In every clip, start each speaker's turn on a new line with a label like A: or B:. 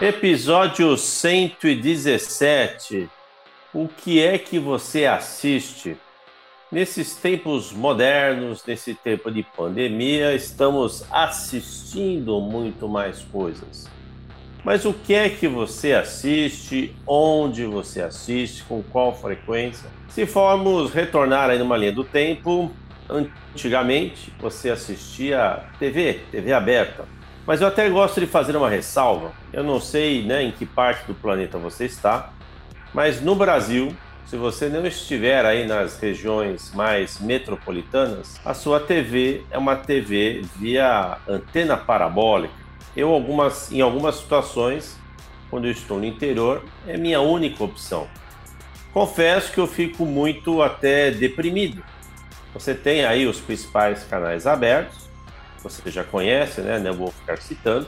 A: Episódio 117. O que é que você assiste? Nesses tempos modernos, nesse tempo de pandemia, estamos assistindo muito mais coisas. Mas o que é que você assiste? Onde você assiste? Com qual frequência? Se formos retornar aí numa linha do tempo, antigamente você assistia TV, TV aberta. Mas eu até gosto de fazer uma ressalva. Eu não sei né, em que parte do planeta você está, mas no Brasil, se você não estiver aí nas regiões mais metropolitanas, a sua TV é uma TV via antena parabólica. Eu, algumas, em algumas situações, quando eu estou no interior, é minha única opção. Confesso que eu fico muito até deprimido. Você tem aí os principais canais abertos, você já conhece, né? Não vou ficar citando.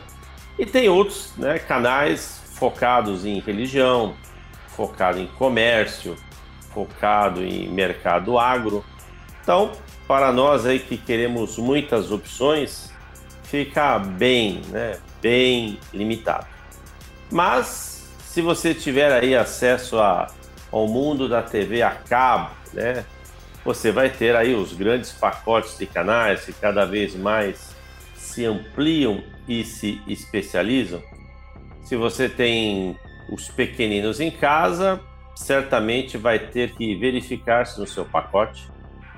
A: E tem outros né, canais focados em religião, focado em comércio, focado em mercado agro. Então, para nós aí que queremos muitas opções, fica bem, né, bem limitado. Mas se você tiver aí acesso a, ao mundo da TV a cabo, né, você vai ter aí os grandes pacotes de canais que cada vez mais se ampliam e se especializam. Se você tem os pequeninos em casa, certamente vai ter que verificar se no seu pacote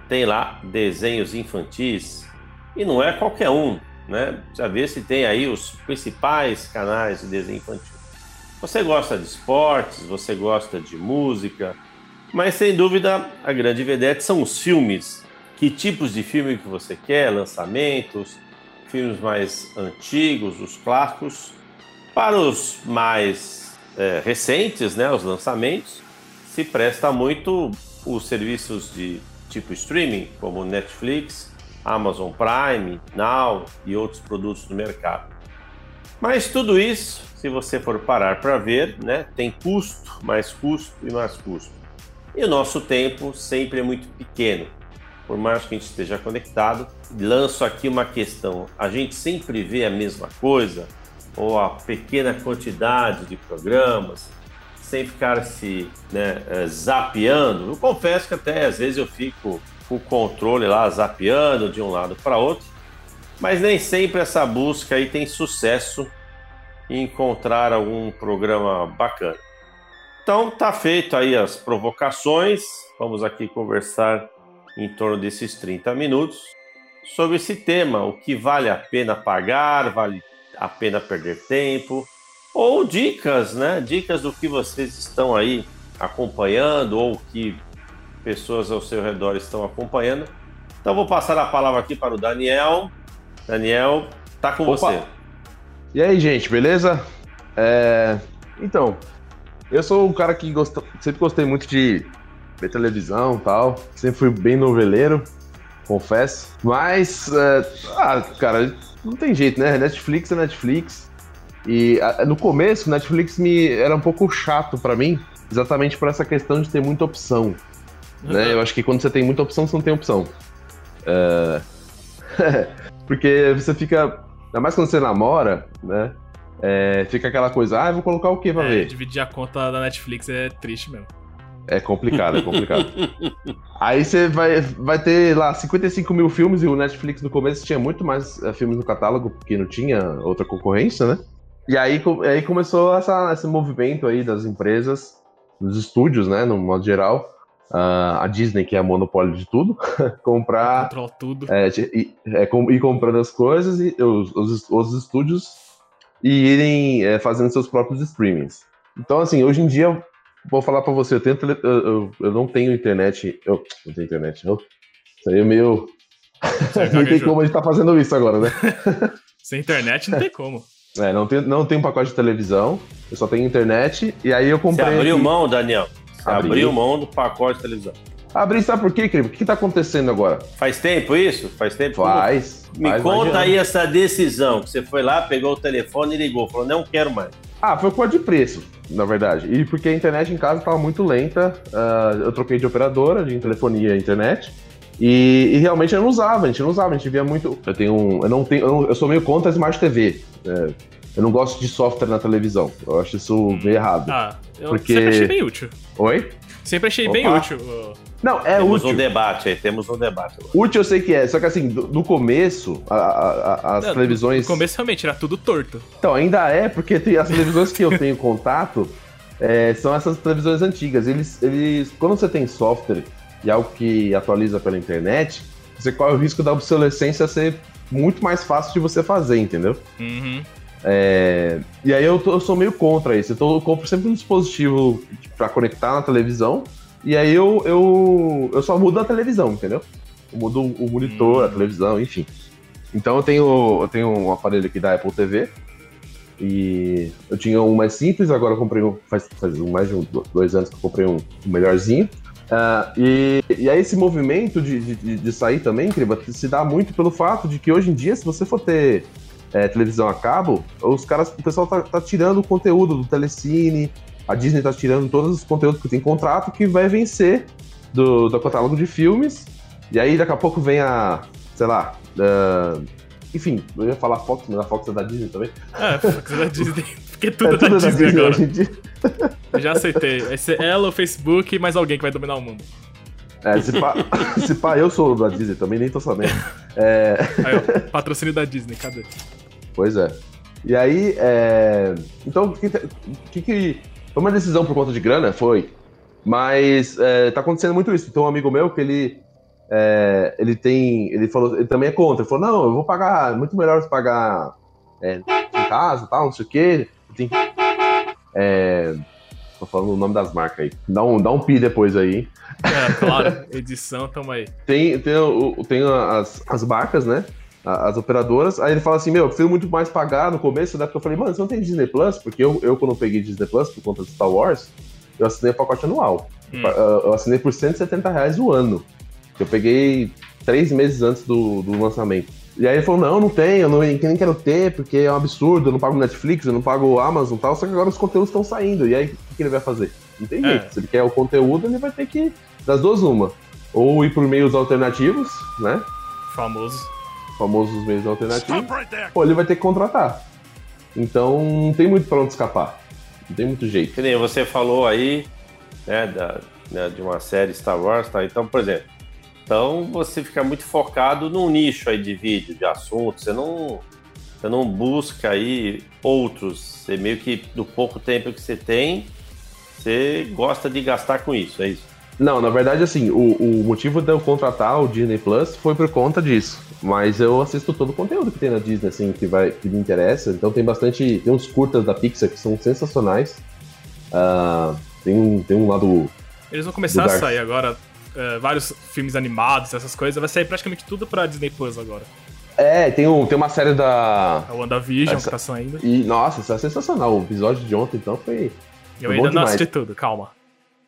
A: tem lá desenhos infantis e não é qualquer um, né? Já ver se tem aí os principais canais de desenho infantil. Você gosta de esportes, você gosta de música, mas sem dúvida a grande vedete são os filmes. Que tipos de filme que você quer, lançamentos, filmes mais antigos, os clássicos, para os mais é, recentes, né, os lançamentos, se presta muito os serviços de tipo streaming, como Netflix, Amazon Prime, Now e outros produtos do mercado. Mas tudo isso, se você for parar para ver, né, tem custo, mais custo e mais custo. E o nosso tempo sempre é muito pequeno. Por mais que a gente esteja conectado, lanço aqui uma questão. A gente sempre vê a mesma coisa, ou a pequena quantidade de programas, sem ficar se né, eh, zapeando. Eu confesso que até às vezes eu fico com o controle lá zapeando de um lado para outro, mas nem sempre essa busca aí tem sucesso em encontrar algum programa bacana. Então tá feito aí as provocações. Vamos aqui conversar em torno desses 30 minutos sobre esse tema, o que vale a pena pagar, vale a pena perder tempo, ou dicas, né? Dicas do que vocês estão aí acompanhando ou que pessoas ao seu redor estão acompanhando. Então vou passar a palavra aqui para o Daniel. Daniel, tá com Opa. você.
B: E aí, gente, beleza? É... Então, eu sou um cara que gosta, sempre gostei muito de ver televisão e tal. Sempre fui bem noveleiro, confesso. Mas, é, ah, cara, não tem jeito, né? Netflix é Netflix. E a, no começo, Netflix me era um pouco chato para mim, exatamente por essa questão de ter muita opção. Uhum. Né? Eu acho que quando você tem muita opção, você não tem opção. É... Porque você fica. Ainda mais quando você namora, né? É, fica aquela coisa, ah, vou colocar o que pra é, ver?
C: Dividir a conta da Netflix é triste mesmo.
B: É complicado, é complicado. Aí você vai, vai ter lá 55 mil filmes e o Netflix no começo tinha muito mais uh, filmes no catálogo, porque não tinha outra concorrência, né? E aí, aí começou essa, esse movimento aí das empresas, dos estúdios, né, no modo geral. Uh, a Disney, que é a monopólio de tudo, comprar.
C: Controla tudo.
B: É, e, é, com, ir comprando as coisas e os, os, os estúdios e irem é, fazendo seus próprios streamings. Então, assim, hoje em dia, vou falar para você, eu, tenho, eu, eu, eu, não tenho internet. Eu não tenho internet, não. Isso aí é meio. não tem como a gente tá fazendo isso agora, né?
C: Sem internet não tem como.
B: É, não tem, não tem um pacote de televisão, eu só tenho internet, e aí eu comprei.
A: Você abriu aqui... mão, Daniel? Você Abri. abriu mão do pacote de televisão.
B: Abri, sabe por quê, querido? O que tá acontecendo agora?
A: Faz tempo isso? Faz tempo?
B: Faz.
A: Me
B: faz
A: conta aí essa decisão, que você foi lá, pegou o telefone e ligou, falou, não quero mais.
B: Ah, foi por de preço, na verdade. E porque a internet em casa estava muito lenta, uh, eu troquei de operadora, de telefonia e internet. E, e, realmente eu não usava, a gente não usava, a gente via muito. Eu tenho um. Eu não tenho. Eu, eu sou meio contra a Smart TV. É, eu não gosto de software na televisão. Eu acho isso meio errado.
C: Ah, eu
B: Porque-
C: sempre achei bem útil.
B: Oi?
C: Sempre achei bem
A: Opa.
C: útil.
B: Não, é
A: temos
B: útil.
A: um debate aí, temos um debate.
B: Útil eu sei que é, só que assim, do- no começo, a- a- a- as
C: Não,
B: televisões.
C: No começo, realmente, era tudo torto.
B: Então, ainda é, porque tem as televisões que eu tenho contato é, são essas televisões antigas. Eles, eles, quando você tem software e algo que atualiza pela internet, você corre o risco da obsolescência ser muito mais fácil de você fazer, entendeu?
C: Uhum.
B: É, e aí eu, tô- eu sou meio contra isso. Então eu compro sempre um dispositivo pra conectar na televisão. E aí eu, eu, eu só mudo a televisão, entendeu? Eu mudo o monitor,
C: Hum.
B: a televisão, enfim. Então eu tenho, eu tenho um aparelho aqui da Apple TV. E eu tinha um mais simples, agora eu comprei um. Faz, faz mais de um- dois anos que eu comprei um, um melhorzinho. Ah, e, e aí esse movimento de, de, de sair também, Criba, se dá muito pelo fato de que hoje em dia, se você for ter é, televisão a cabo, os caras, o pessoal tá, tá tirando o conteúdo do Telecine, a Disney tá tirando todos os conteúdos que tem contrato que vai vencer do, do catálogo de filmes. E aí daqui a pouco vem a, sei lá, ah, enfim, eu ia falar Fox, mas a Fox é da Disney também.
C: É, Fox é da Disney. Porque tudo
B: é
C: é da Disney agora.
B: hoje em dia.
C: Eu já aceitei. Vai ser ela, o Facebook e mais alguém que vai dominar o mundo.
B: É, se pá, se pá, eu sou da Disney também, nem tô sabendo. É,
C: Aí, ó, patrocínio da Disney, cadê?
B: Pois é. E aí, é... então, o que, que, que- Foi uma decisão por conta de grana? Foi. Mas é, tá acontecendo muito isso. Tem um amigo meu que ele. é, ele tem. Ele falou. Ele também é contra. Ele falou: não, eu vou pagar. é Muito melhor você pagar é, em casa tal, não sei o quê. Tem, é, tô falando o nome das marcas aí. Dá um, dá um pi depois aí.
C: É, claro, edição, tamo aí.
B: tem, tem, tem as, as marcas, né? As operadoras. Aí ele fala assim: Meu, eu prefiro muito mais pagar no começo, né? Porque eu falei, mano, você não tem Disney Plus? Porque eu, eu quando peguei Disney Plus por conta de Star Wars, eu assinei o pacote anual.
C: Hum.
B: Eu assinei por 170 reais o ano. Eu peguei três meses antes do, do lançamento. E aí ele falou: Não, não tenho, eu não, nem quero ter, porque é um absurdo, eu não pago Netflix, eu não pago Amazon e tal. Só que agora os conteúdos estão saindo. E aí, o que, ele vai fazer? Não tem
C: É.
B: jeito. Se ele quer o conteúdo, ele vai ter que. Das duas, uma. Ou ir por meios alternativos, né?
C: Famoso.
B: Famosos meios alternativos. Ou ele vai ter que contratar. Então não tem muito pra onde escapar. Não tem muito jeito.
A: Que nem você falou aí, né, da, né, de uma série Star Wars, tá? Então, por exemplo, então você fica muito focado num nicho aí de vídeo, de assunto, você não, você não busca aí outros, você meio que do pouco tempo que você tem, você gosta de gastar com isso, é isso?
B: Não, na verdade, assim, o, o motivo de eu contratar o Disney Plus foi por conta disso. Mas eu assisto todo o conteúdo que tem na Disney, assim, que, vai, que me interessa. Então tem bastante. Tem uns curtas da Pixar que são sensacionais. Ah, tem, um, tem um lado.
C: Eles vão começar a sair agora é, vários filmes animados, essas coisas. Vai sair praticamente tudo pra Disney Plus agora.
B: É, tem, um, tem uma série da.
C: A WandaVision
B: Essa-
C: que tá saindo.
B: E, nossa, isso é sensacional. O episódio de ontem, então, foi.
C: Eu
B: bom
C: ainda não
B: demais.
C: assisti tudo, calma.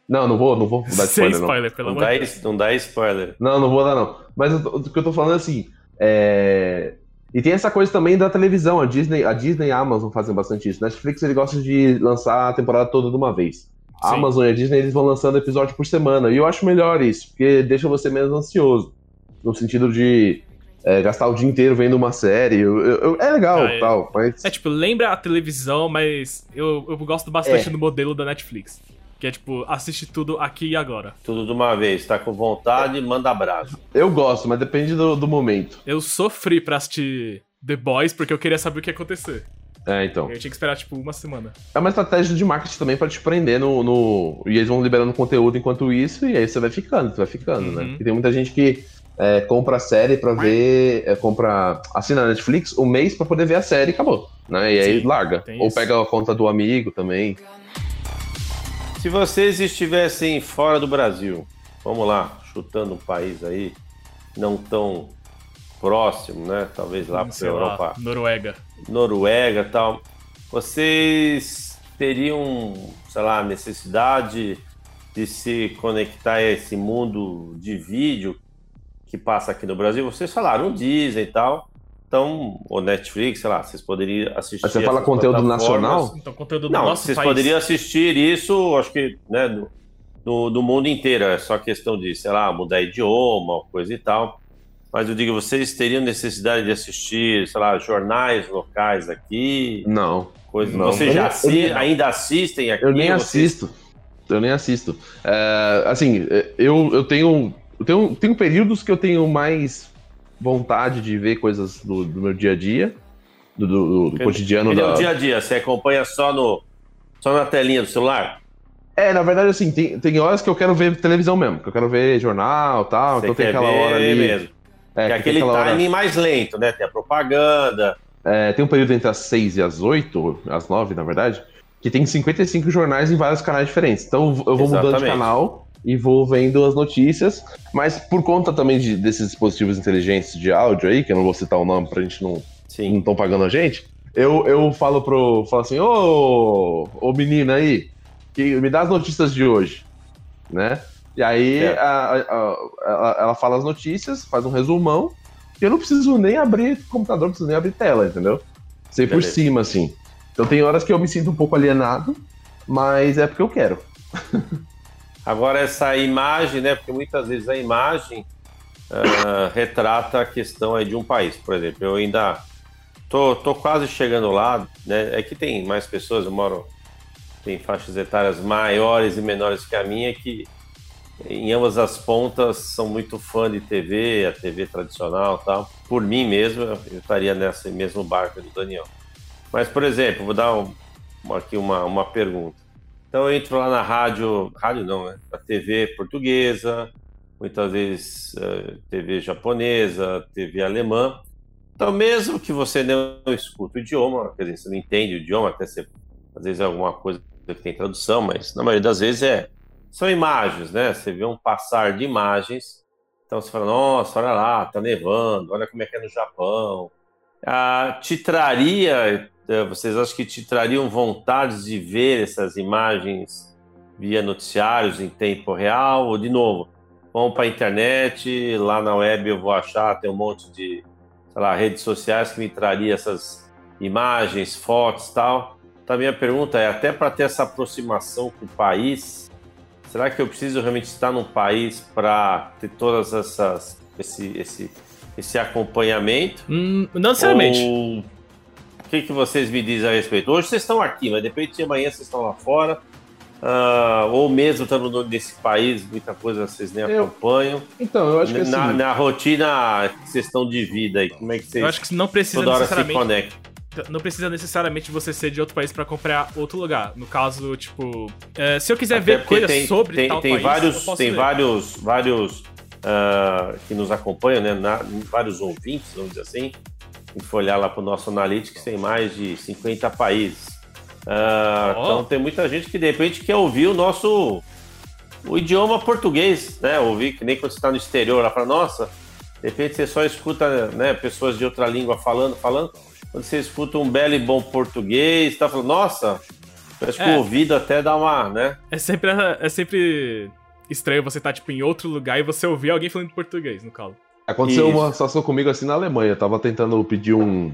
B: Não, não vou, não vou dar
C: Sem
B: spoiler, não.
C: spoiler, pelo
A: Não
C: amor
A: dá,
C: de Deus.
A: não dá spoiler.
B: Não, não vou dar, não. Mas o que eu tô falando é assim. é, E tem essa coisa também da televisão. A Disney, a Disney e a Amazon fazem bastante isso. Netflix ele gosta de lançar a temporada toda de uma vez. A
C: Sim.
B: Amazon e a Disney eles vão lançando episódio por semana. E eu acho melhor isso, porque deixa você menos ansioso. No sentido de é, gastar o dia inteiro vendo uma série. Eu- eu- eu- é legal
C: Ah, é.
B: tal, mas.
C: É tipo, lembra a televisão, mas eu, eu gosto bastante
B: É.
C: do modelo da Netflix. Que é tipo, assiste tudo aqui e agora.
A: Tudo de uma vez, tá com vontade, manda abraço.
B: Eu gosto, mas depende do, do momento.
C: Eu sofri pra assistir The Boys porque eu queria saber o que ia acontecer.
B: É, então.
C: Eu tinha que esperar, tipo, uma semana.
B: É uma estratégia de marketing também pra te prender no, no- E eles vão liberando conteúdo enquanto isso, e aí você vai ficando, você vai ficando, né?
C: Uhum.
B: E tem muita gente que é, compra a série pra ver. é, compra. Assina a Netflix um mês pra poder ver a série e acabou. Né? E aí
C: Sim,
B: larga. Ou
C: isso.
B: pega a conta do amigo também.
A: Se vocês estivessem fora do Brasil, vamos lá, chutando um país aí, não tão próximo, né? Talvez lá para
C: lá,
A: Europa,
C: Noruega.
A: Noruega e tal. Vocês teriam, sei lá, necessidade de se conectar a esse mundo de vídeo que passa aqui no Brasil? Vocês falaram Disney e tal. Então, ou Netflix, sei lá, vocês poderiam assistir.
B: Mas você fala conteúdo nacional?
C: Então, conteúdo do
A: Não,
C: nosso
A: vocês
C: país.
A: poderiam assistir isso, acho que, né, no, no, no mundo inteiro. É só questão de, sei lá, mudar idioma, coisa e tal. Mas eu digo, vocês teriam necessidade de assistir, sei lá, jornais locais aqui?
B: Não.
A: Coisa... não. Vocês já assi... ainda assistem aqui?
B: Eu nem vocês... assisto. Eu nem assisto. É, assim, eu, eu tenho. Eu tenho, tenho períodos que eu tenho mais vontade de ver coisas do, do meu dia a dia, do, do, do cotidiano.
A: Ele da... é o dia a dia, você acompanha só, no, só na telinha do celular?
B: É, na verdade, assim, tem, tem horas que eu quero ver televisão mesmo, que eu quero ver jornal e tal,
A: você
B: então tem aquela hora ali.
A: mesmo. É, é aquele timing hora... mais lento, né? Tem a propaganda.
B: É, tem um período entre as 6 e as 8, as 9, na verdade, que tem 55 jornais em vários canais diferentes. Então eu vou Exatamente. mudando de canal e vou vendo as notícias, mas por conta também de, desses dispositivos inteligentes de áudio aí, que eu não vou citar o nome pra gente não não estão pagando a gente, eu, eu falo pro. Falo assim, ô, ô menina aí, que me dá as notícias de hoje, né? E aí é. a, a, a, ela fala as notícias, faz um resumão, e eu não preciso nem abrir computador, não preciso nem abrir tela, entendeu? Sei por cima, assim. Então tem horas que eu me sinto um pouco alienado, mas é porque eu quero.
A: Agora, essa imagem, né? Porque muitas vezes a imagem uh, retrata a questão aí de um país. Por exemplo, eu ainda tô, tô quase chegando lá, né? É que tem mais pessoas, eu moro, tem faixas etárias maiores e menores que a minha, que em ambas as pontas são muito fã de TV, a TV tradicional tal. Por mim mesmo, eu estaria nesse mesmo barco do Daniel. Mas, por exemplo, vou dar um, aqui uma, uma pergunta. Então eu entro lá na rádio, rádio não, né? A TV portuguesa, muitas vezes eh, TV japonesa, TV alemã. Então, mesmo que você não escuta o idioma, quer dizer, você não entende o idioma, até você, às vezes é alguma coisa que tem tradução, mas na maioria das vezes é são imagens, né? Você vê um passar de imagens. Então você fala, nossa, olha lá, tá nevando, olha como é que é no Japão. Ah, te traria vocês acham que te trariam vontade de ver essas imagens via noticiários em tempo real? Ou, de novo, vamos para a internet, lá na web eu vou achar, tem um monte de lá, redes sociais que me traria essas imagens, fotos tal. Então, a minha pergunta é: até para ter essa aproximação com o país, será que eu preciso realmente estar num país para ter todas essas. Esse, esse, esse acompanhamento?
C: Hum, não necessariamente. Ou
A: o que, que vocês me dizem a respeito? Hoje vocês estão aqui, mas de repente amanhã vocês estão lá fora. Uh, ou mesmo estando nesse país, muita coisa vocês nem eu, acompanham.
B: Então, eu acho que
A: na,
B: assim,
A: na rotina que vocês estão de vida aí, como é que vocês
C: eu acho que não precisa toda hora se conectam? Não precisa necessariamente você ser de outro país para comprar outro lugar. No caso, tipo, é, se eu quiser Até ver coisas tem, sobre
A: tem,
C: tal
A: tem
C: país,
A: vários, tem ver. vários, vários uh, que nos acompanham, né? Na, vários ouvintes, vamos dizer assim, se for olhar lá para o nosso Analytics, tem mais de 50 países. Oh. Então tem muita gente que de repente quer ouvir o nosso o idioma português, né? Ouvir que nem quando você está no exterior lá para nossa, de repente você só escuta né, pessoas de outra língua falando, falando. Quando você escuta um belo e bom português, está falando, nossa, parece que é. o ouvido até dá uma, né?
C: É sempre, é sempre estranho você estar tá, tipo, em outro lugar e você ouvir alguém falando português, no caso.
B: Aconteceu Isso. uma situação comigo assim na Alemanha. Eu tava tentando pedir um.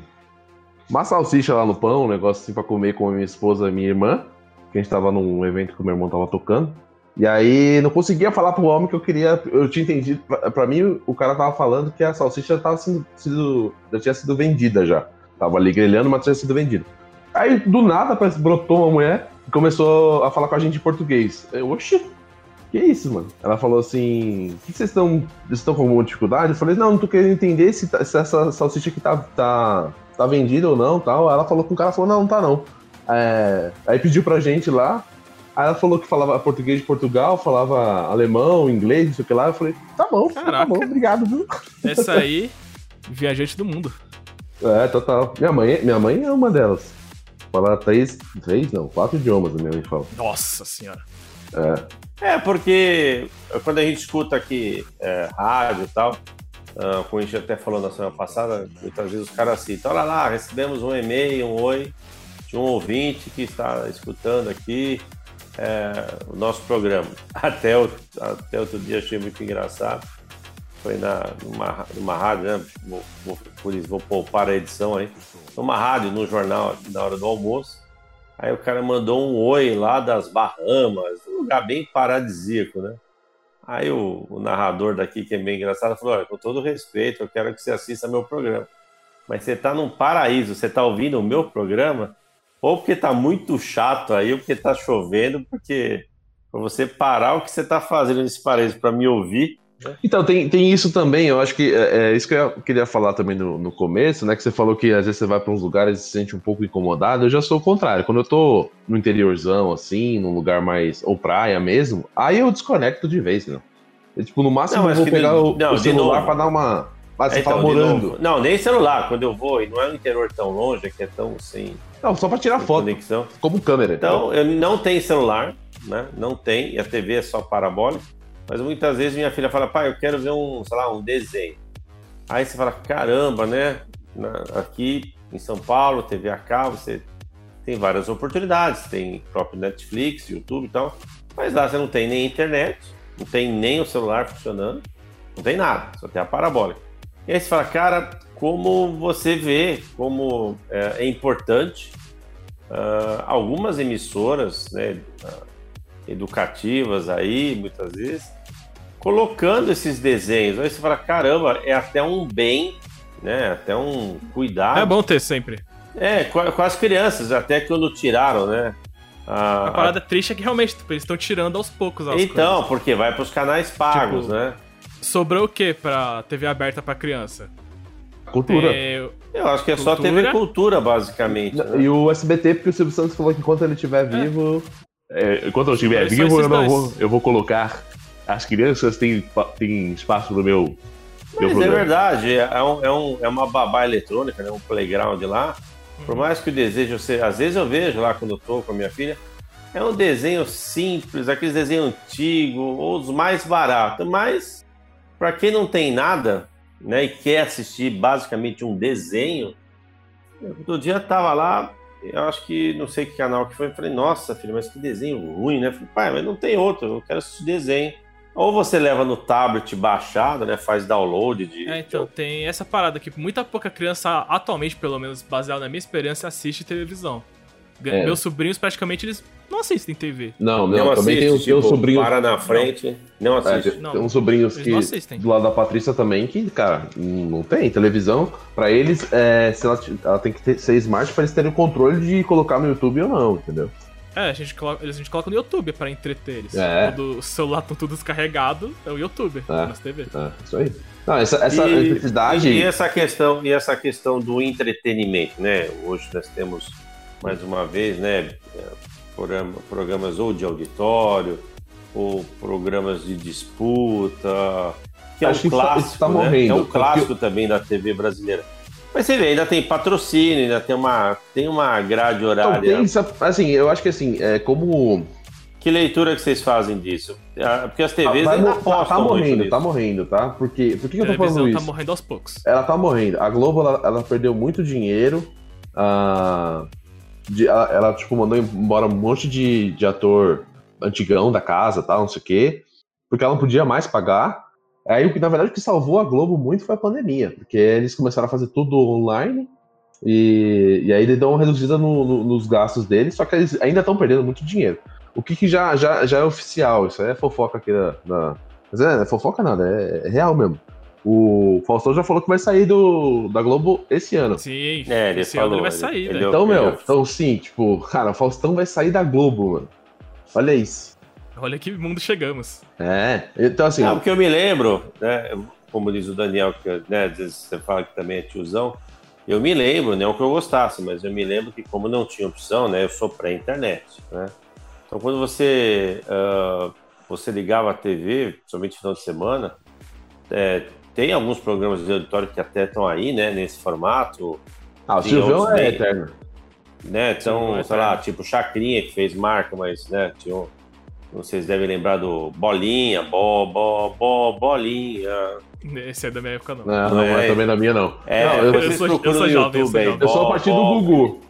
B: Uma salsicha lá no pão, um negócio assim pra comer com a minha esposa e minha irmã. Que a gente tava num evento que o meu irmão tava tocando. E aí não conseguia falar pro homem que eu queria. Eu tinha entendido. Pra, pra mim, o cara tava falando que a salsicha tava sido, sido, já tinha sido vendida já. Tava ali grelhando, mas tinha sido vendida. Aí do nada parece brotou uma mulher e começou a falar com a gente em português. Eu, oxi, que isso, mano? Ela falou assim: que vocês estão estão com alguma dificuldade? Eu falei: não, não tô querendo entender se, tá, se essa salsicha aqui tá, tá, tá vendida ou não tal. Ela falou com o cara falou: não, não tá não. É, aí pediu pra gente lá. Aí ela falou que falava português de Portugal, falava alemão, inglês, não sei o que lá. Eu falei: tá bom, tá Caraca. tá bom, obrigado, viu?
C: Essa aí, viajante do mundo.
B: É, total. Minha mãe, minha mãe é uma delas. Fala três, três, não, quatro idiomas, a minha mãe fala.
C: Nossa senhora.
B: É.
A: É, porque quando a gente escuta aqui é, rádio e tal, uh, como a gente até falou na semana passada, muitas vezes os caras citam, olha lá, recebemos um e-mail, um oi, de um ouvinte que está escutando aqui é, o nosso programa. Até, o, até outro dia achei muito engraçado. Foi na, numa, numa rádio, né? Vou, vou, por isso, vou poupar a edição aí. Numa rádio, no jornal, na hora do almoço. Aí o cara mandou um oi lá das Bahamas, um lugar bem paradisíaco, né? Aí o, o, narrador daqui, que é meio engraçado, falou: Olha, com todo respeito, eu quero que você assista meu programa. Mas você está num paraíso, você está ouvindo o meu programa, ou porque está muito chato aí, ou porque está chovendo, porque para você parar o que você está fazendo nesse paraíso para me ouvir,
B: então, tem, tem isso também, eu acho que é, é isso que eu queria falar também no, no começo, né? Que você falou que às vezes você vai para uns lugares e se sente um pouco incomodado. Eu já sou o contrário. Quando eu tô no interiorzão, assim, num lugar mais. ou praia mesmo, aí eu desconecto de vez, né? Eu, tipo, no máximo não, eu vou pegar o, não, o celular para dar uma. Ah, você então, morando.
A: Não, nem celular. Quando eu vou, e não é um interior tão longe, que é tão assim.
B: Não, só para tirar foto. Conexão. Como câmera.
A: Então, eu não tenho celular, né? Não tem, e a TV é só parabólica. Mas muitas vezes minha filha fala, pai, eu quero ver um, sei lá, um desenho. Aí você fala, caramba, né? aqui em São Paulo, TV a você tem várias oportunidades, tem próprio Netflix, YouTube e tal, mas lá você não tem nem internet, não tem nem o celular funcionando, não tem nada, só tem a parabólica. E aí você fala, cara, como você vê como é, é importante uh, algumas emissoras né, educativas aí, muitas vezes, colocando esses desenhos. Aí você fala, caramba, é até um bem, né? Até um cuidado.
C: É bom ter sempre.
A: É, com, com as crianças, até quando tiraram, né?
C: A, a parada a... triste é que realmente tipo, eles estão tirando aos poucos
A: as Então, coisas. porque vai para os canais pagos, tipo, né?
C: Sobrou o que pra TV aberta para criança?
B: Cultura.
A: É... Eu acho que é cultura. só TV Cultura, basicamente.
B: Né? E o SBT, porque o Silvio Santos falou que enquanto ele estiver é. vivo. É, enquanto eu estiver vivo, eu, não vou, eu vou colocar as crianças têm, têm espaço no meu.
A: Mas meu é verdade, é, um, é, um, é uma babá eletrônica, né? um playground lá. Por mais que o desejo seja. Às vezes eu vejo lá quando eu tô com a minha filha, é um desenho simples, aqueles desenhos antigos, ou os mais baratos. Mas, para quem não tem nada, né, e quer assistir basicamente um desenho, outro dia tava lá, eu acho que não sei que canal que foi, eu falei, nossa, filho, mas que desenho ruim, né? Eu falei, pai, mas não tem outro, eu quero assistir desenho. Ou você leva no tablet baixado, né? Faz download de.
C: É, então, de... tem essa parada que muita pouca criança, atualmente, pelo menos, baseado na minha experiência, assiste televisão. É. Meus sobrinhos, praticamente, eles não assistem TV.
B: Não, não, não também assiste, tem os tipo, sobrinhos.
A: Para na frente, não, não assiste.
B: É, não, tem uns sobrinhos que. Do lado da Patrícia também, que, cara, não tem televisão. Pra eles, é, se ela, ela tem que ter, ser smart pra eles terem o controle de colocar no YouTube ou não, entendeu?
C: É, a gente, coloca, a gente coloca no YouTube pra entreter eles. É. Quando o celular tá tudo descarregado, é o YouTube, é. nas TV.
B: É, isso aí. Não, essa, essa e, necessidade.
A: E essa, questão, e essa questão do entretenimento, né? Hoje nós temos, mais uma vez, né? Programas ou de auditório, ou programas de disputa, que é Acho um clássico, tá né? é um clássico também da TV brasileira. Mas você vê, ainda tem patrocínio, ainda tem uma, tem uma grade horária.
B: Então, tem, assim, eu acho que assim, é como.
A: Que leitura que vocês fazem disso? Ah, porque as TVs
B: ah, ainda tá, tá morrendo, tá morrendo, tá? Porque, por que, que eu tô falando tá isso?
C: tá morrendo aos poucos.
B: Ela tá morrendo. A Globo, ela, ela perdeu muito dinheiro. Uh, de, ela, ela, tipo, mandou embora um monte de, de ator antigão da casa, tal, não sei o quê. Porque ela não podia mais pagar. Aí, o que na verdade o que salvou a Globo muito foi a pandemia, porque eles começaram a fazer tudo online e, e aí eles dão uma reduzida no, no, nos gastos deles, só que eles ainda estão perdendo muito dinheiro. O que, que já, já, já é oficial, isso é fofoca aqui da. da mas é, é fofoca nada, é, é, real mesmo. O Faustão já falou que vai sair do, da Globo esse ano.
C: Sim, é, ele esse falou, ano ele vai sair, ele,
B: né? Então, meu, então sim, tipo, cara, o Faustão vai sair da Globo, mano. Olha isso.
C: Olha que mundo chegamos.
B: É, então assim.
A: Não, porque eu me lembro, né? Como diz o Daniel, que né, às vezes você fala que também é tiozão. Eu me lembro, não que eu gostasse, mas eu me lembro que como não tinha opção, né? Eu sou pré-internet, né? Então quando você uh, você ligava a TV, somente no final de semana, é, tem alguns programas de auditório que até estão aí, né? Nesse formato.
B: Ah, o Silvão é eterno.
A: Né? Então, sei lá, tipo Chacrinha que fez marca, mas né, tinha vocês devem lembrar do Bolinha, Bo, Bo, Bo, Bolinha.
C: Esse é da minha época, não.
B: Não, não, é, é também da minha, não.
A: É,
B: não,
A: eu, eu, sou, eu sou jovem,
B: YouTube, eu, sou, eu sou a partir do Gugu.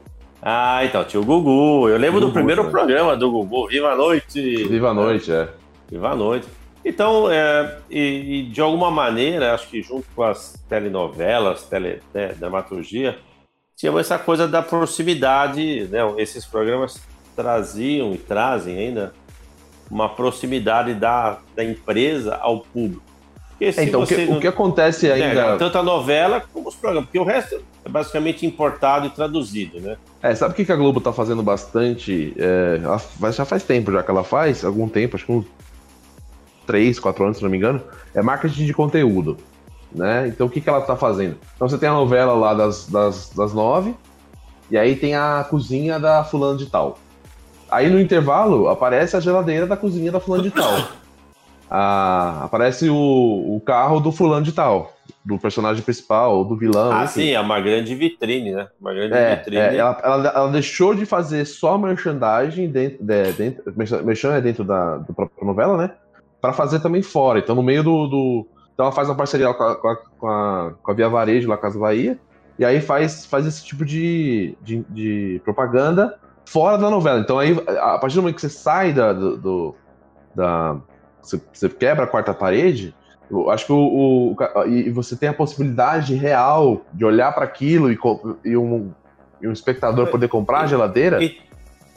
A: Ah, então, tinha o Gugu. Eu lembro Gugu, do primeiro né? programa do Gugu, Viva a Noite.
B: Viva a Noite, é.
A: Viva a Noite. Então, é, e, e, de alguma maneira, acho que junto com as telenovelas, tele, né, dramaturgia, tinha essa coisa da proximidade, né? Esses programas traziam e trazem ainda uma proximidade da, da empresa ao público.
B: É, então, o que, não... o que, acontece ainda.
A: tanto a novela como os programas, porque o resto é basicamente importado e traduzido, né?
B: É, sabe o que a Globo tá fazendo bastante? É, já faz tempo já que ela faz, algum tempo, acho que uns 3, 4 anos, se não me engano, é marketing de conteúdo. Né? Então o que, que ela tá fazendo? Então você tem a novela lá das, das, das 9, e aí tem a cozinha da fulano de tal. Aí no intervalo aparece a geladeira da cozinha da fulano de tal. Ah, aparece o, o carro do fulano de tal, do personagem principal, do vilão.
A: Ah, enfim. sim, é uma grande vitrine, né? Uma grande
B: é,
A: vitrine.
B: É, ela, ela, ela, deixou de fazer só merchandising dentro, de, dentro merchan é dentro da, da própria novela, né? Para fazer também fora. Então, no meio do. do então, ela faz uma parceria com a, com a, com a, com a Via Varejo, lá Casa Bahia, e aí faz, faz esse tipo de, de, de, propaganda fora da novela. Então, aí, a partir do momento que você sai da, do, do da, você, você quebra a quarta parede, eu acho que o, o, e você tem a possibilidade real de olhar para aquilo e, e, um, e um espectador poder comprar a geladeira.
A: E,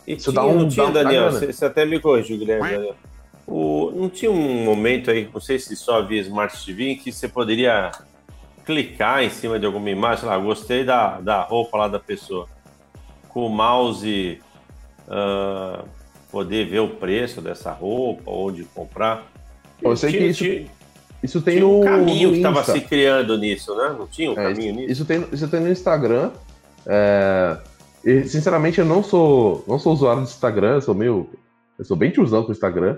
A: e isso tinha, dá um, não tinha, dá um, Daniel, você, você, até me corrigiu, Guilherme. Daniel. O, não tinha um momento aí, não sei se só via Smart TV, em que você poderia clicar em cima de alguma imagem, lá, gostei da, da roupa lá da pessoa, com o mouse uh, poder ver o preço dessa roupa, onde comprar.
B: Eu sei tinha, que isso, tinha,
A: isso tem tinha um no, caminho no que estava se criando nisso, né? Não tinha um
B: é,
A: caminho
B: isso,
A: nisso?
B: Isso tem, isso tem no Instagram. É, e, sinceramente, eu não sou, não sou usuário do Instagram, eu sou meio. Eu sou bem tiozão com o Instagram.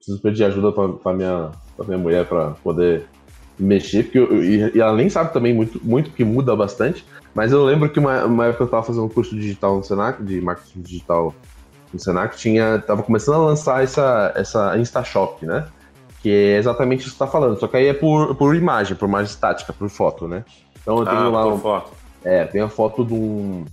B: Preciso pedir ajuda para minha, pra minha mulher para poder mexer, porque eu, e, e, ela nem sabe também muito, muito que muda bastante. Mas eu lembro que uma, uma época eu estava fazendo um curso digital no Senac, de marketing digital no Senac tinha, tava começando a lançar essa, essa InstaShop, né? Que é exatamente isso que você tá falando, só que aí é por, por imagem, por imagem estática, por foto, né? Então eu tenho ah, lá. Um, foto. É, tem a foto de, um,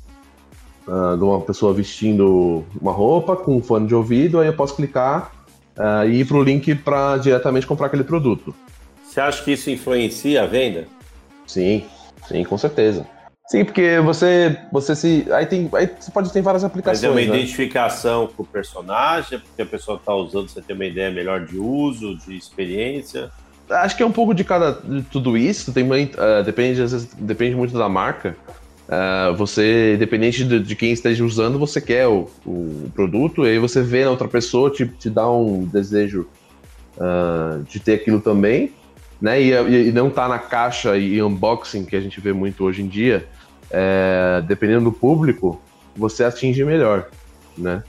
B: uh, de uma pessoa vestindo uma roupa com um fone de ouvido, aí eu posso clicar uh, e ir pro link para diretamente comprar aquele produto.
A: Você acha que isso influencia a venda?
B: Sim, sim, com certeza. Sim, porque você, você se. Aí, tem, aí você pode ter várias aplicações. Mas é
A: uma
B: né?
A: identificação com o personagem, porque a pessoa está usando, você tem uma ideia melhor de uso, de experiência.
B: Acho que é um pouco de cada de tudo isso. Tem uh, depende, às vezes, depende muito da marca. Uh, você, independente de, de, quem esteja usando, você quer o, o produto, e aí você vê na outra pessoa, te, te dá um desejo uh, de ter aquilo também, né? E, e, não tá na caixa e unboxing que a gente vê muito hoje em dia é, dependendo do público, você atinge melhor, né?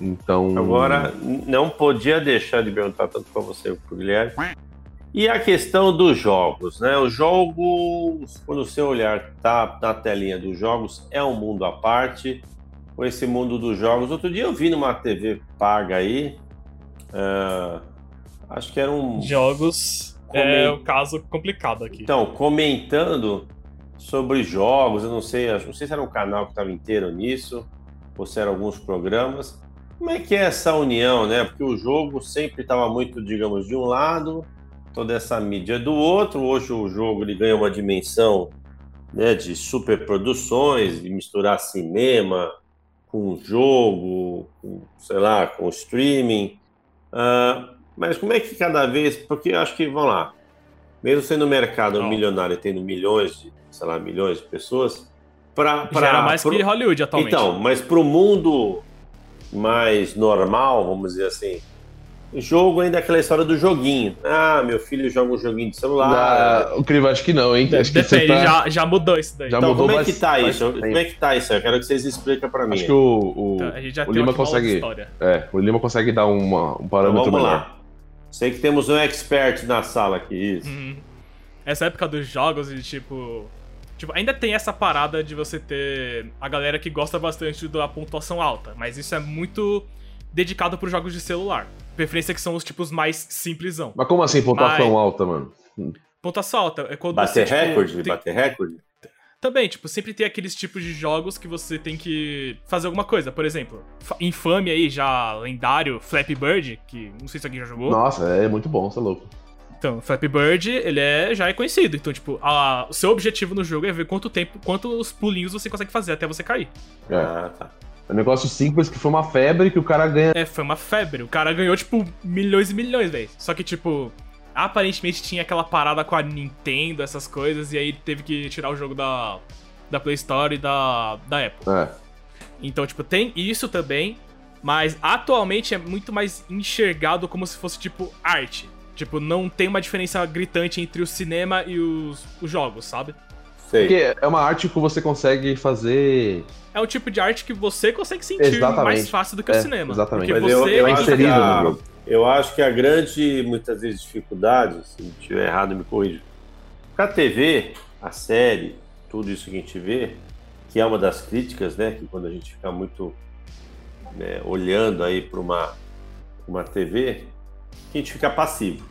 B: Então.
A: Agora, não podia deixar de perguntar tanto para você para o Guilherme. E a questão dos jogos, né? Os jogos, quando o seu olhar tá na telinha dos jogos, é um mundo à parte. Com esse mundo dos jogos, outro dia eu vi numa TV paga aí, uh, acho que era um.
C: Jogos é um caso complicado aqui.
A: Então, comentando sobre jogos, eu não sei, não sei se era um canal que estava inteiro nisso, ou se eram alguns programas. Como é que é essa união, né? Porque o jogo sempre estava muito, digamos, de um lado, toda essa mídia do outro. Hoje o jogo ele ganha uma dimensão né, de superproduções, de misturar cinema com jogo, com, sei lá, com streaming. Uh, mas como é que cada vez, porque eu acho que, vamos lá, mesmo sendo um mercado milionário tendo milhões de, sei lá, milhões de pessoas, para
C: para mais pro... que Hollywood atualmente.
A: Então, mas para o mundo mais normal, vamos dizer assim, jogo ainda é aquela história do joguinho. Ah, meu filho joga um joguinho de celular.
B: o Crivo acho que não, hein?
C: Acho Depende, tá... já, já mudou isso daí.
A: Já
C: então,
A: mudou como é que tá isso? Como é que tá isso? Eu quero que vocês expliquem para mim.
B: Acho que o, o, então, o Lima consegue. É, o Lima consegue dar uma, um parâmetro então, vamos melhor. Lá.
A: Sei que temos um expert na sala aqui, isso. Uhum.
C: Essa época dos jogos e tipo. Tipo, ainda tem essa parada de você ter a galera que gosta bastante da pontuação alta, mas isso é muito dedicado para jogos de celular. Preferência que são os tipos mais simplesão.
B: Mas como assim pontuação mas... alta, mano?
C: Pontuação alta é quando
A: bater
C: você,
A: tipo, recorde, tem... bater recorde.
C: Também, tipo, sempre tem aqueles tipos de jogos que você tem que fazer alguma coisa. Por exemplo, infame aí, já lendário, Flappy Bird, que não sei se alguém já jogou.
B: Nossa, é muito bom, você é louco.
C: Então, Flappy Bird, ele é, já é conhecido. Então, tipo, a, o seu objetivo no jogo é ver quanto tempo, quantos pulinhos você consegue fazer até você cair.
A: Ah, tá.
B: É um negócio simples que foi uma febre que o cara ganha.
C: É, foi uma febre. O cara ganhou, tipo, milhões e milhões, velho. Só que, tipo, aparentemente tinha aquela parada com a Nintendo, essas coisas, e aí teve que tirar o jogo da, da Play Store e da, da Apple.
B: É.
C: Então, tipo, tem isso também, mas atualmente é muito mais enxergado como se fosse, tipo, arte. Tipo, não tem uma diferença gritante entre o cinema e os, os jogos, sabe?
A: Sei.
B: Porque é uma arte que você consegue fazer.
C: É um tipo de arte que você consegue sentir
B: Exatamente.
C: mais fácil do que o
B: É,
C: cinema.
B: exatamente.
C: Porque
A: Mas eu-
C: você
A: eu
C: é
A: acho que
B: inserido
A: a-. Eu acho que a grande, muitas vezes, dificuldade, se eu estiver errado, me corrija. Porque a TV, a série, tudo isso que a gente vê, que é uma das críticas, né? Que quando a gente fica muito né, olhando aí para uma, uma TV, que a gente fica passivo.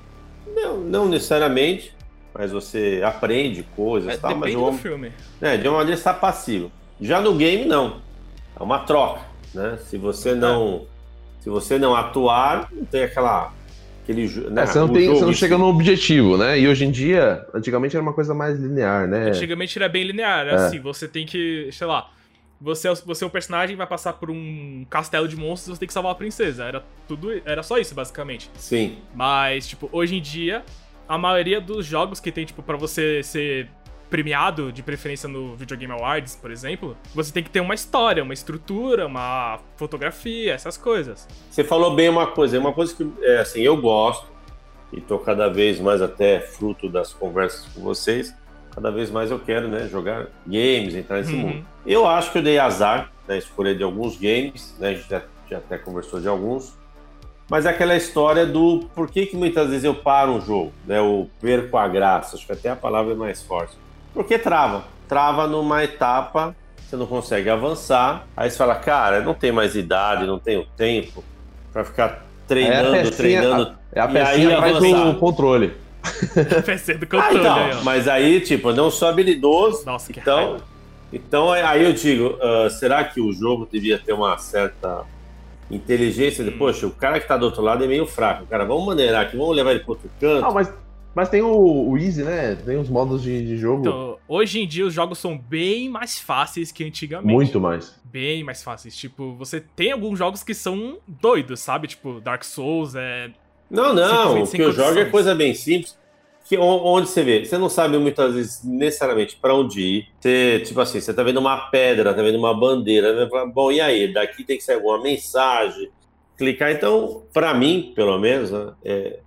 A: Não, não necessariamente, mas você aprende coisas
C: É,
A: e tal, mas
C: do
A: uma,
C: filme.
A: né, de uma maneira está passivo. Já no game, não. É uma troca, né? Se você não, se você não atuar, não tem aquela aquele né,
B: É, você não,
A: o
B: tem,
A: jogo
B: você não chega no objetivo, né? E hoje em dia, antigamente era uma coisa mais linear, né?
C: Antigamente era bem linear, era
B: É.
C: assim, você tem que, sei lá, você, é o- você é o personagem vai passar por um castelo de monstros, você tem que salvar a princesa. Era tudo, era só isso basicamente.
A: Sim.
C: Mas tipo, hoje em dia, a maioria dos jogos que tem tipo para você ser premiado, de preferência no Video Game Awards, por exemplo, você tem que ter uma história, uma estrutura, uma fotografia, essas coisas.
A: Você falou bem uma coisa, é uma coisa que é, assim, eu gosto e tô cada vez mais até fruto das conversas com vocês, cada vez mais eu quero, né, jogar games, entrar nesse
C: Uhum.
A: mundo. Eu acho que eu dei azar na escolha de alguns games, né, a gente já, já até conversou de alguns, mas é aquela história do por que que muitas vezes eu paro um jogo, né, eu perco a graça, acho que até a palavra é mais forte. Porque trava, trava numa etapa, você não consegue avançar, aí você fala, cara, eu não tenho mais idade, não tenho tempo para ficar treinando,
B: a pecinha-
A: treinando.
B: É a pecinha
A: aí
B: atrás
A: avançar.
B: do controle.
C: PC do
A: Ah,
C: controle aí,
A: então,
C: ó.
A: mas aí, tipo, eu não sou habilidoso,
C: Nossa, que
A: então,
C: raiva.
A: então aí eu digo, ah, será que o jogo devia ter uma certa inteligência?
C: Hum.
A: De, Poxa, o cara que tá do outro lado é meio fraco, cara, vamos maneirar aqui, vamos levar ele pro outro canto.
B: Ah, mas, mas tem o, o Easy, né? Tem os modos de, de jogo
C: Então, hoje em dia os jogos são bem mais fáceis que antigamente.
B: muito mais.
C: Bem mais fáceis. Tipo, você tem alguns jogos que são doidos, sabe? Tipo, Dark Souls, é.
A: Não, não, o que eu jogo é coisa bem simples. Que, on- onde você vê, você não sabe muitas vezes necessariamente para onde ir. Você, tipo assim, você tá vendo uma pedra, tá vendo uma bandeira, né? Fala, bom, e aí? Daqui tem que sair alguma mensagem. Clicar. Então, para mim, pelo menos, né, é,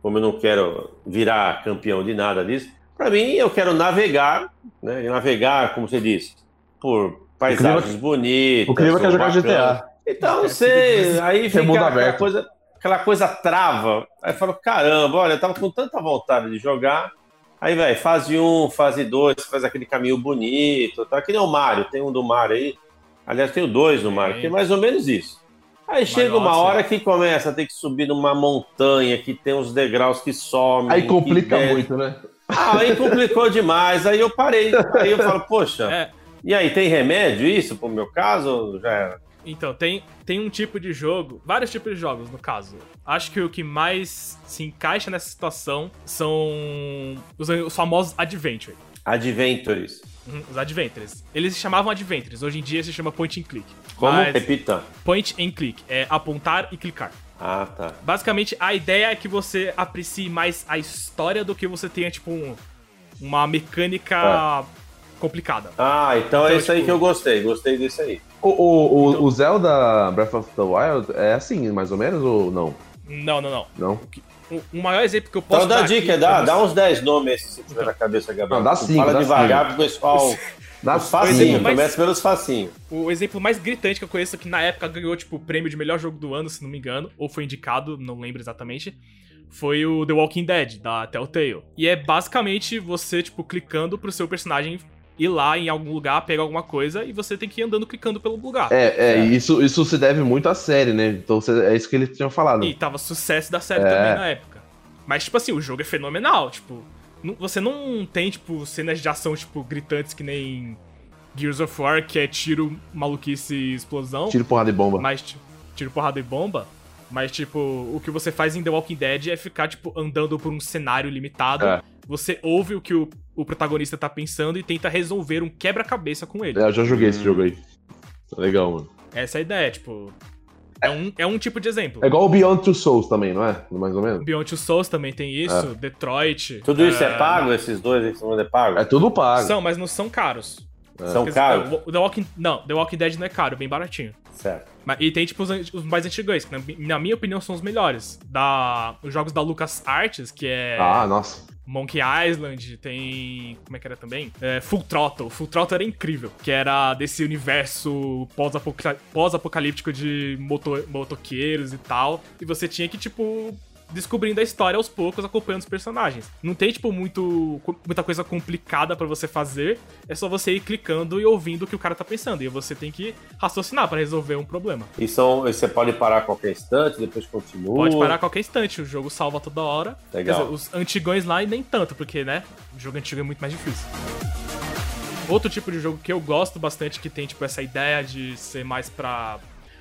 A: como eu não quero virar campeão de nada disso, para mim eu quero navegar, né? Navegar, como você disse, por paisagens bonitas.
B: O clima quer jogar. GTA.
A: Então,
C: É,
A: você. Aí
B: é
A: fica
B: mundo
A: aquela
B: aberto.
A: coisa, aquela coisa trava. Aí fala, caramba, olha, eu tava com tanta vontade de jogar. Aí, velho, fase 1, fase 2, você faz aquele caminho bonito. Tá? Que nem o Mario, tem um do Mario aí. Aliás, tem o dois do Mario,
C: Tem.
A: que é mais ou menos isso. Aí chega uma hora que começa a ter que subir numa montanha, que tem uns degraus que somem.
B: Aí complica muito, né?
A: Ah, aí complicou demais. Aí eu parei. Aí eu falo, poxa,
C: É.
A: e aí, tem remédio isso pro meu caso? ou Já era?
C: Então, tem, tem um tipo de jogo, vários tipos de jogos no caso. Acho que o que mais se encaixa nessa situação são os, os famosos Adventure.
A: Adventures.
C: Uhum, Os Adventures. Eles se chamavam Adventures, hoje em dia se chama Point and Click.
A: Como?
C: Mas
A: Repita.
C: Point and Click é apontar e clicar.
A: Ah, tá.
C: Basicamente, a ideia é que você aprecie mais a história do que você tenha, tipo, um- uma mecânica complicada.
A: Ah, então, é
C: Então,
A: isso aí
C: tipo-
A: que eu gostei. Gostei disso aí.
B: O, o, o,
C: Então-
B: o Zelda Breath of the Wild é assim, mais ou menos, ou não?
C: Não, não, não.
B: Não?
C: O, o maior exemplo que eu posso
A: Então dá
C: dar
A: dica,
C: aqui
A: dá,
C: pra
A: dá
C: você-
A: uns 10 nomes aí, se tiver na cabeça, Gabriel.
B: Não, dá cinco,
A: Fala
B: dá
A: devagar
B: cinco.
A: pro pessoal.
B: Dá
A: Os facinhos,
C: exemplo mais-
A: começa pelos facinhos.
C: O exemplo mais gritante que eu conheço, que na época ganhou, tipo, o prêmio de melhor jogo do ano, se não me engano, ou foi indicado, não lembro exatamente, foi o The Walking Dead, da Telltale. E é basicamente você, tipo, clicando pro seu personagem ir lá em algum lugar, pegar alguma coisa, e você tem que ir andando clicando pelo lugar.
B: É, é,
A: É.
B: e isso, isso se deve muito à série, né? Então é isso que eles tinham falado.
C: E tava sucesso da série
B: É.
C: também na época. Mas, tipo assim, o jogo é fenomenal, tipo... não- Você não tem, tipo, cenas de ação, tipo, gritantes que nem Gears of War, que é tiro, maluquice e explosão.
B: Tiro, porrada e bomba.
C: Mas, tipo, tiro, porrada e bomba. Mas, tipo, o que você faz em The Walking Dead é ficar, tipo, andando por um cenário limitado.
B: É.
C: Você ouve o que o, o protagonista tá pensando e tenta resolver um quebra-cabeça com ele.
B: É, eu já joguei esse
A: Hum.
B: jogo aí. Tá Legal, mano.
C: Essa é a ideia, tipo. É um, é um tipo de exemplo.
B: É igual o Beyond Two Souls também, não é? Mais ou menos?
C: Beyond Two Souls também tem isso, Detroit.
A: Tudo isso é, pago? Esses dois aí são é pago?
B: É tudo pago.
C: São, mas não são caros.
A: São caros?
C: O The Walking, não, The Walking Dead não é caro, é bem baratinho.
A: Certo.
C: Mas- E tem, tipo, os, os mais antigos, que na, na minha opinião são os melhores. Da, os jogos da Lucas Arts, que é
B: Ah, nossa.
C: Monkey Island, tem. Como é que era também? É, Full Throttle. Full Throttle era incrível. Que era desse universo pós-apoca- pós-apocalíptico de moto- motoqueiros e tal. E você tinha que, tipo. Descobrindo a história aos poucos, acompanhando os personagens. Não tem, tipo, muito, muita coisa complicada pra você fazer. É só você ir clicando e ouvindo o que o cara tá pensando. E você tem que raciocinar pra resolver um problema.
A: E são, você pode parar a qualquer instante, depois continua.
C: Pode parar a qualquer instante, o jogo salva toda hora.
A: Legal.
C: Dizer, os antigões lá e nem tanto, porque, né, o jogo antigo é muito mais difícil. Outro tipo de jogo que eu gosto bastante, que tem, tipo, essa ideia de ser mais pra...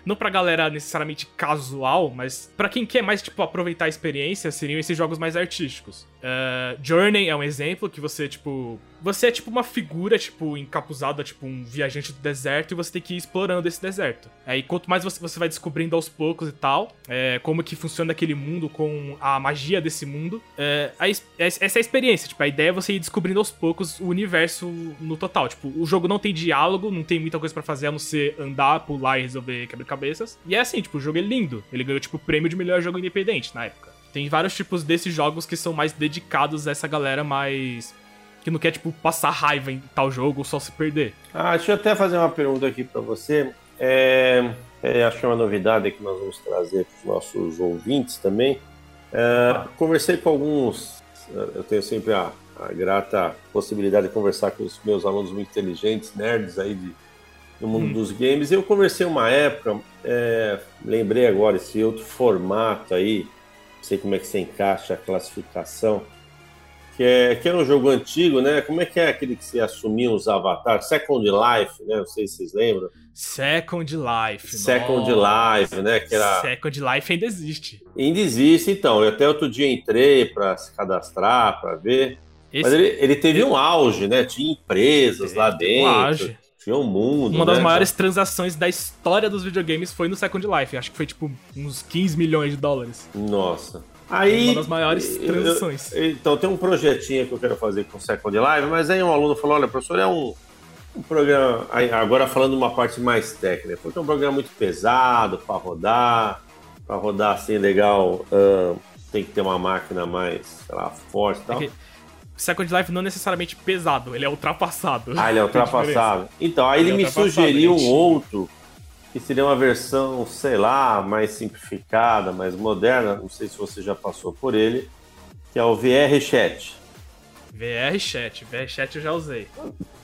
C: Não pra galera necessariamente casual, mas pra quem quer mais, tipo, aproveitar a experiência, seriam esses jogos mais artísticos. É, Journey é um exemplo que você, tipo... Você é, tipo, uma figura, tipo, encapuzada, tipo, um viajante do deserto, e você tem que ir explorando esse deserto. Aí, quanto mais você, você vai descobrindo aos poucos e tal, é, como que funciona aquele mundo, com a magia desse mundo, é, a es- essa é a experiência, tipo, a ideia é você ir descobrindo aos poucos o universo no total. Tipo, o jogo não tem diálogo, não tem muita coisa pra fazer, a não ser andar, pular e resolver quebra-cabeças. E é assim, tipo, o jogo é lindo. Ele ganhou, tipo, o prêmio de melhor jogo independente na época. Tem vários tipos desses jogos que são mais dedicados a essa galera mais... Que não quer, tipo, passar raiva em tal jogo ou só se perder.
A: Ah, deixa eu até fazer uma pergunta aqui para você. É, é, acho que é uma novidade que nós vamos trazer para os nossos ouvintes também. É, conversei com alguns, eu tenho sempre a, a grata possibilidade de conversar com os meus alunos muito inteligentes, nerds aí de, do mundo
C: Hum.
A: dos games. Eu conversei uma época, é, lembrei agora esse outro formato aí, não sei como é que você encaixa a classificação, que, é, que era um jogo antigo, né? Como é que é aquele que você assumia os avatares? Second Life, né? Não sei se vocês lembram.
C: Second Life.
A: Second
C: nossa.
A: Life, né? Que era...
C: Second Life ainda existe.
A: Ainda existe, então. Eu até outro dia entrei para se cadastrar, para ver.
C: Esse
A: Mas ele, ele teve um auge, né? Tinha empresas lá
C: teve um
A: dentro.
C: auge.
A: Tinha um mundo.
C: Uma das
A: né?
C: maiores transações da história dos videogames foi no Second Life. Acho que foi tipo uns 15 milhões de dólares.
A: Nossa. Aí,
C: Uma das maiores
A: eu-
C: transações.
A: eu- então, tem um projetinho que eu quero fazer com o Second Life, mas aí um aluno falou: olha, professor, é um, um programa. Agora falando uma parte mais técnica, porque é um programa muito pesado para rodar, para rodar assim legal, ah, tem que ter uma máquina mais, sei lá, forte e tal.
C: É que Second Life não é necessariamente pesado, ele é ultrapassado.
A: Ah, ele é ultrapassado. Então, aí
C: Ele
A: ele,
C: é
A: me sugeriu um outro que seria uma versão, sei lá, mais simplificada, mais moderna. Não sei se você já passou por ele, que é o VR Chat.
C: VR Chat, VR Chat eu já usei.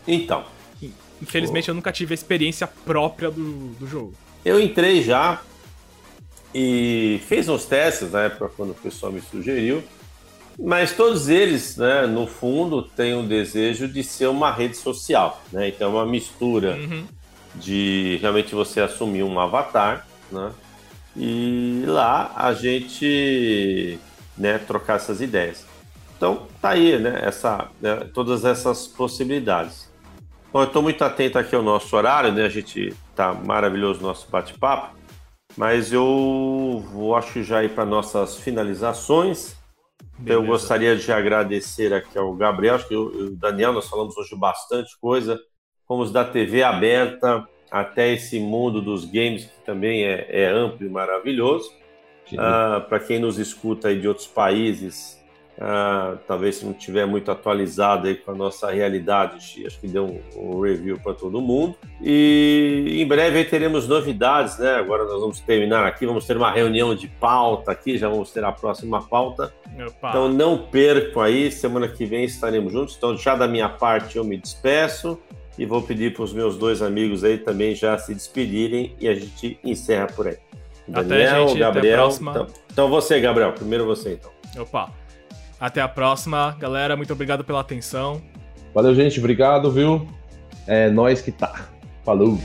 A: Então,
C: Infelizmente eu nunca tive a experiência própria do, do jogo.
A: eu entrei já e fiz uns testes na época quando o pessoal me sugeriu. Mas todos eles, né, no fundo, têm o desejo de ser uma rede social. Né? Então, é uma mistura
C: Uhum.
A: de realmente você assumir um avatar, né? E lá a gente, né, trocar essas ideias. Então, tá aí, né, essa, né, todas essas possibilidades. Bom, eu estou muito atento aqui ao nosso horário, né? A gente tá maravilhoso o nosso bate-papo, mas eu vou acho já ir para nossas finalizações. Então, eu gostaria de agradecer aqui ao Gabriel, acho que o Daniel, nós falamos hoje bastante coisa. Fomos da TV aberta até esse mundo dos games, que também é, é amplo e maravilhoso. Para quem nos escuta aí de outros países, ah, talvez se não tiver muito atualizado aí com a nossa realidade, acho que deu um, um review para todo mundo. E em breve teremos novidades, né? Agora nós vamos terminar aqui, vamos ter uma reunião de pauta aqui, já vamos ter a próxima pauta.
C: Opa.
A: Então não percam aí, semana que vem estaremos juntos. Então já da minha parte eu me despeço e vou pedir para os meus dois amigos aí também já se despedirem e a gente encerra por aí.
C: Até, gente, até a
A: Gabriel.
C: próxima.
A: Então, então você, Gabriel, primeiro você então.
C: Opa. Até a próxima, galera. Muito obrigado pela atenção.
B: Valeu, gente. Obrigado, viu? É nós que tá. Falou.